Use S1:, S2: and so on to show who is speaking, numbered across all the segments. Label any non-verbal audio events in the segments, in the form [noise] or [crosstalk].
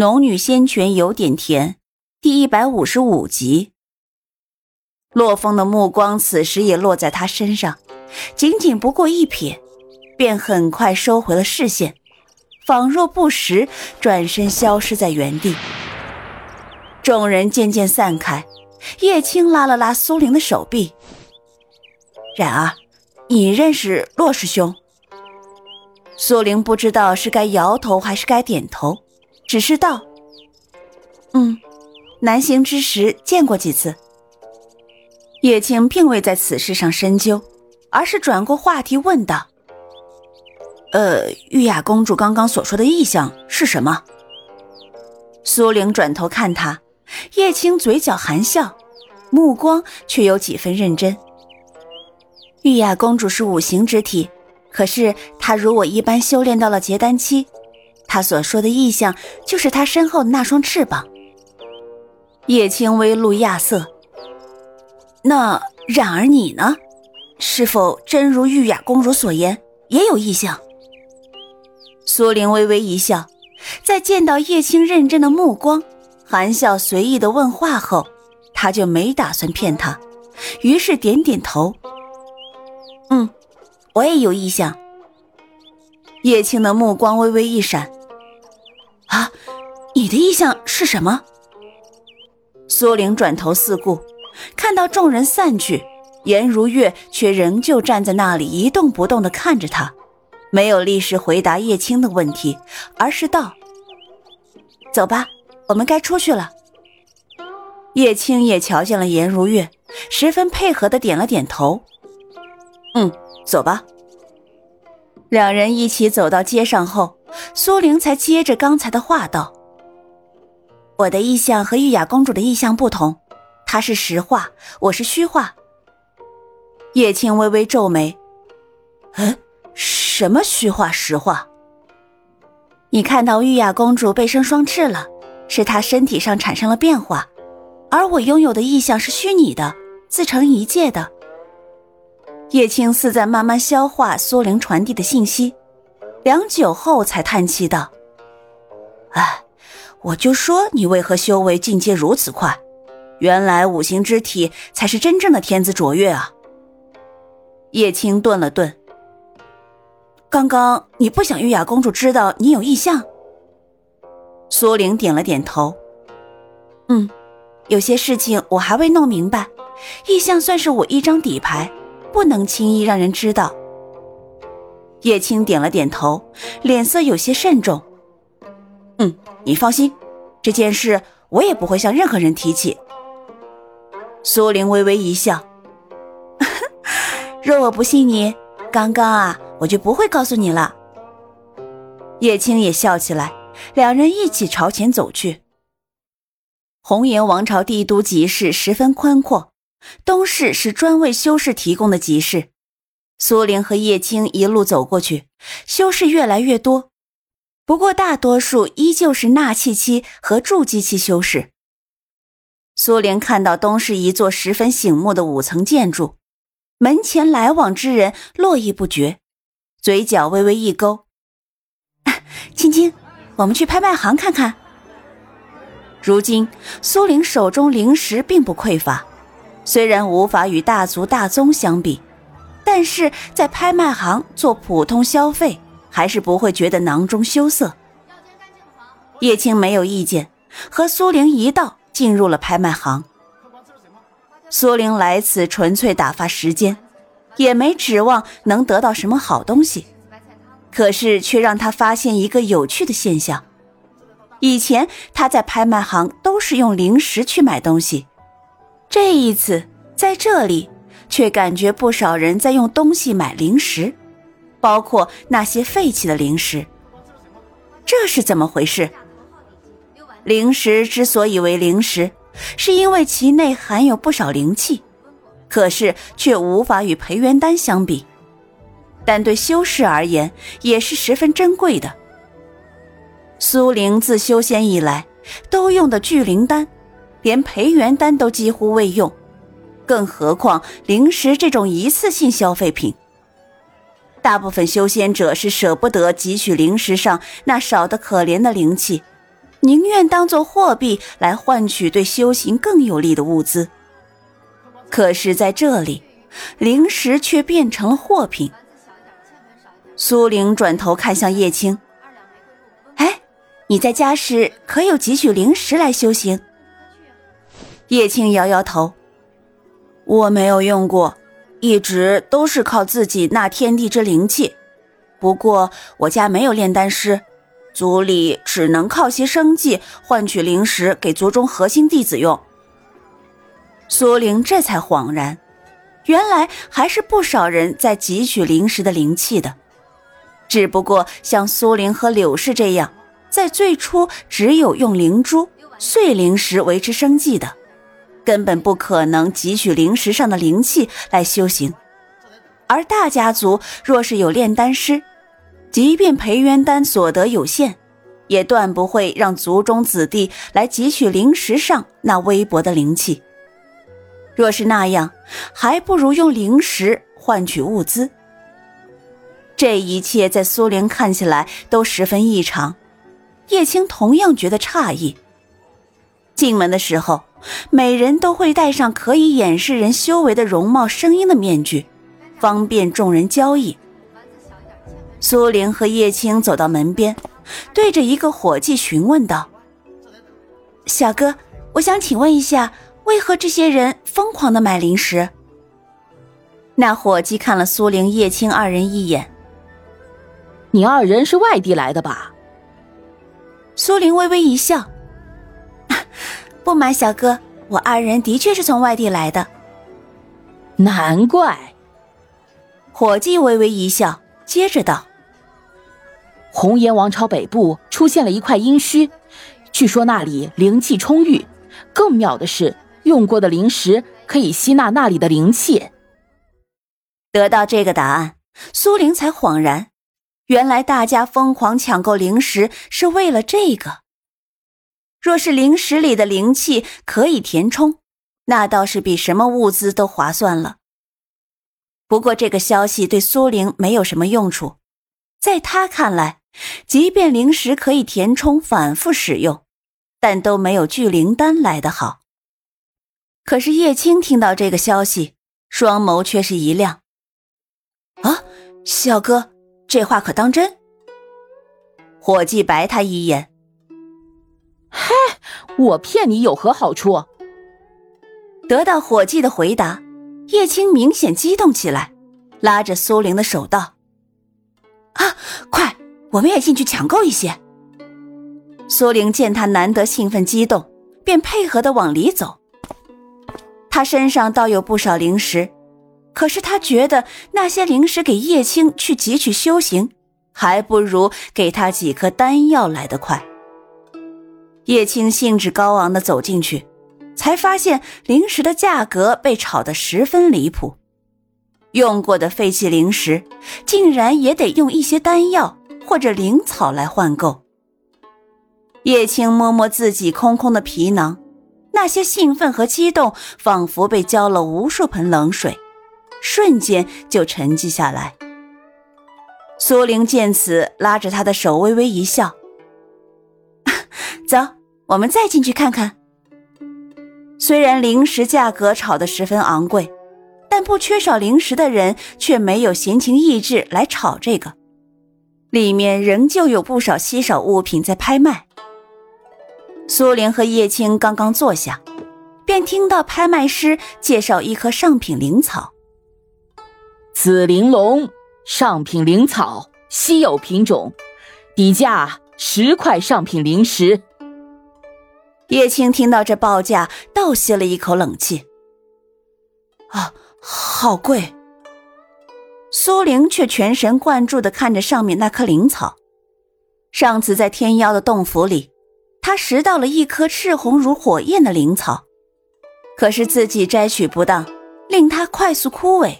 S1: 农女仙泉有点甜，第一百五十五集。洛风的目光此时也落在他身上，仅仅不过一瞥，便很快收回了视线，仿若不识，转身消失在原地。众人渐渐散开，叶青拉了拉苏玲的手臂：“冉儿，你认识洛师兄？”苏玲不知道是该摇头还是该点头。只是道：“嗯，南行之时见过几次。”叶青并未在此事上深究，而是转过话题问道：“呃，玉雅公主刚刚所说的意象是什么？”苏玲转头看他，叶青嘴角含笑，目光却有几分认真。玉雅公主是五行之体，可是她如我一般修炼到了结丹期。他所说的意象，就是他身后的那双翅膀。叶青微露亚色。那冉儿你呢？是否真如玉雅公主所言，也有意象？苏玲微微一笑，在见到叶青认真的目光，含笑随意的问话后，他就没打算骗他，于是点点头。嗯，我也有意象。叶青的目光微微一闪。啊，你的意向是什么？苏玲转头四顾，看到众人散去，颜如月却仍旧站在那里一动不动的看着他，没有立时回答叶青的问题，而是道：“走吧，我们该出去了。”叶青也瞧见了颜如月，十分配合的点了点头：“嗯，走吧。”两人一起走到街上后。苏玲才接着刚才的话道：“我的意象和玉雅公主的意象不同，她是实话，我是虚话。”叶青微微皱眉：“嗯，什么虚话实话？你看到玉雅公主背生双翅了，是她身体上产生了变化，而我拥有的意象是虚拟的，自成一界的。”叶青似在慢慢消化苏玲传递的信息。良久后，才叹气道：“哎，我就说你为何修为进阶如此快，原来五行之体才是真正的天资卓越啊！”叶青顿了顿：“刚刚你不想玉雅公主知道你有异象？”苏玲点了点头：“嗯，有些事情我还未弄明白，异象算是我一张底牌，不能轻易让人知道。”叶青点了点头，脸色有些慎重。嗯，你放心，这件事我也不会向任何人提起。苏玲微微一笑，[laughs] 若我不信你，刚刚啊，我就不会告诉你了。叶青也笑起来，两人一起朝前走去。红颜王朝帝都集市十分宽阔，东市是专为修士提供的集市。苏玲和叶青一路走过去，修士越来越多，不过大多数依旧是纳气期和筑基期修士。苏玲看到东市一座十分醒目的五层建筑，门前来往之人络绎不绝，嘴角微微一勾：“青青，我们去拍卖行看看。”如今苏玲手中灵石并不匮乏，虽然无法与大族大宗相比。但是在拍卖行做普通消费，还是不会觉得囊中羞涩。叶青没有意见，和苏玲一道进入了拍卖行。苏玲来此纯粹打发时间，也没指望能得到什么好东西，可是却让她发现一个有趣的现象：以前她在拍卖行都是用灵石去买东西，这一次在这里。却感觉不少人在用东西买零食，包括那些废弃的零食。这是怎么回事？灵石之所以为灵石，是因为其内含有不少灵气，可是却无法与培元丹相比。但对修士而言，也是十分珍贵的。苏灵自修仙以来，都用的聚灵丹，连培元丹都几乎未用。更何况灵石这种一次性消费品，大部分修仙者是舍不得汲取灵石上那少得可怜的灵气，宁愿当做货币来换取对修行更有利的物资。可是，在这里，灵石却变成了货品。苏玲转头看向叶青：“哎，你在家时可有汲取灵石来修行？”叶青摇摇头：“我没有用过，一直都是靠自己纳天地之灵气。不过我家没有炼丹师，族里只能靠些生计换取灵石给族中核心弟子用。”苏玲这才恍然，原来还是不少人在汲取灵石的灵气的，只不过像苏玲和柳氏这样，在最初只有用灵珠、碎灵石维持生计的，根本不可能汲取灵石上的灵气来修行。而大家族若是有炼丹师，即便培元丹所得有限，也断不会让族中子弟来汲取灵石上那微薄的灵气。若是那样，还不如用灵石换取物资。这一切在苏玲看起来都十分异常，叶青同样觉得诧异。进门的时候，每人都会戴上可以掩饰人修为的容貌、声音的面具，方便众人交易。苏玲和叶青走到门边，对着一个伙计询问道：“小哥，我想请问一下。”为何这些人疯狂的买零食？那伙计看了苏玲、叶青二人一眼。
S2: 你二人是外地来的吧？
S1: 苏玲微微一笑，不瞒小哥，我二人的确是从外地来的。
S2: 难怪。
S1: 伙计微微一笑，接着道：“
S2: 红岩王朝北部出现了一块阴虚，据说那里灵气充裕。更妙的是。”用过的灵石可以吸纳那里的灵气。
S1: 得到这个答案，苏玲才恍然，原来大家疯狂抢购灵石是为了这个。若是灵石里的灵气可以填充，那倒是比什么物资都划算了。不过这个消息对苏玲没有什么用处，在他看来，即便灵石可以填充、反复使用，但都没有聚灵丹来得好。可是叶青听到这个消息，双眸却是一亮。啊，小哥，这话可当真？伙计白他一眼。
S2: 嗨，我骗你有何好处？
S1: 得到伙计的回答，叶青明显激动起来，拉着苏玲的手道：“啊，快，我们也进去抢购一些。”苏玲见他难得兴奋激动，便配合的往里走。他身上倒有不少灵石，可是他觉得那些灵石给叶青去汲取修行，还不如给他几颗丹药来得快。叶青兴致高昂地走进去，才发现零食的价格被炒得十分离谱，用过的废弃零食竟然也得用一些丹药或者灵草来换购。叶青摸摸自己空空的皮囊。那些兴奋和激动，仿佛被浇了无数盆冷水，瞬间就沉寂下来。苏玲见此，拉着他的手，微微一笑：“ [laughs] 走，我们再进去看看。”虽然灵石价格炒得十分昂贵，但不缺少灵石的人却没有闲情逸致来炒这个，里面仍旧有不少稀少物品在拍卖。苏玲和叶青刚刚坐下，便听到拍卖师介绍一棵上品灵草。
S2: 紫玲珑上品灵草，稀有品种，底价十块上品灵石。
S1: 叶青听到这报价，倒吸了一口冷气。啊，好贵！苏玲却全神贯注地看着上面那棵灵草。上次在天妖的洞府里。他拾到了一颗赤红如火焰的灵草，可是自己摘取不当，令它快速枯萎，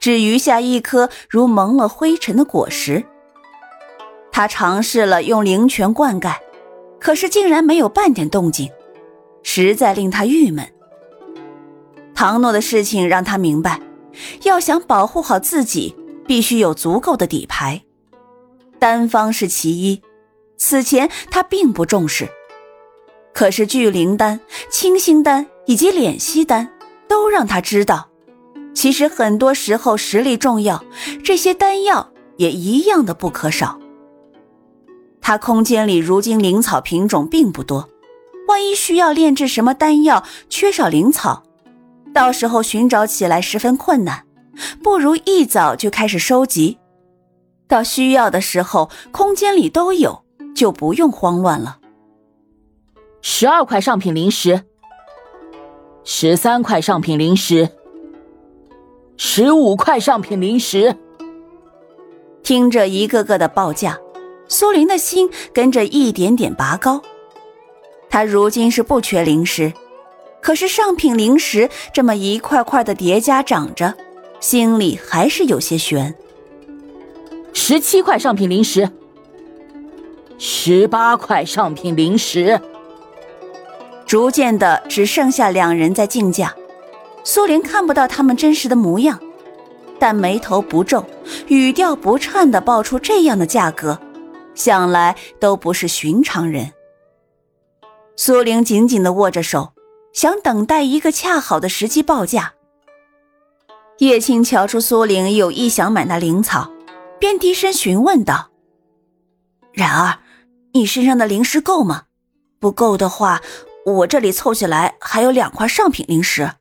S1: 只余下一颗如蒙了灰尘的果实。他尝试了用灵泉灌溉，可是竟然没有半点动静，实在令他郁闷。唐诺的事情让他明白，要想保护好自己，必须有足够的底牌，单方是其一。此前他并不重视。可是聚灵丹、清心丹以及敛息丹都让他知道，其实很多时候实力重要，这些丹药也一样的不可少。他空间里如今灵草品种并不多，万一需要炼制什么丹药，缺少灵草，到时候寻找起来十分困难，不如一早就开始收集，到需要的时候空间里都有，就不用慌乱了。
S2: 十二块上品灵石，十三块上品灵石，十五块上品灵石。
S1: 听着一个个的报价，苏林的心跟着一点点拔高。他如今是不缺零食，可是上品零食这么一块块的叠加长着，心里还是有些悬。
S2: 十七块上品零食，十八块上品零食。
S1: 逐渐的，只剩下两人在竞价。苏林看不到他们真实的模样，但眉头不皱，语调不颤的报出这样的价格，想来都不是寻常人。苏玲紧紧的握着手，想等待一个恰好的时机报价。叶青瞧出苏玲有意想买那灵草，便低声询问道：“然儿，你身上的灵石够吗？不够的话。”我这里凑起来还有两块上品灵石。